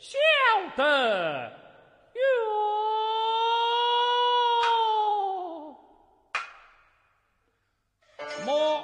晓得哟么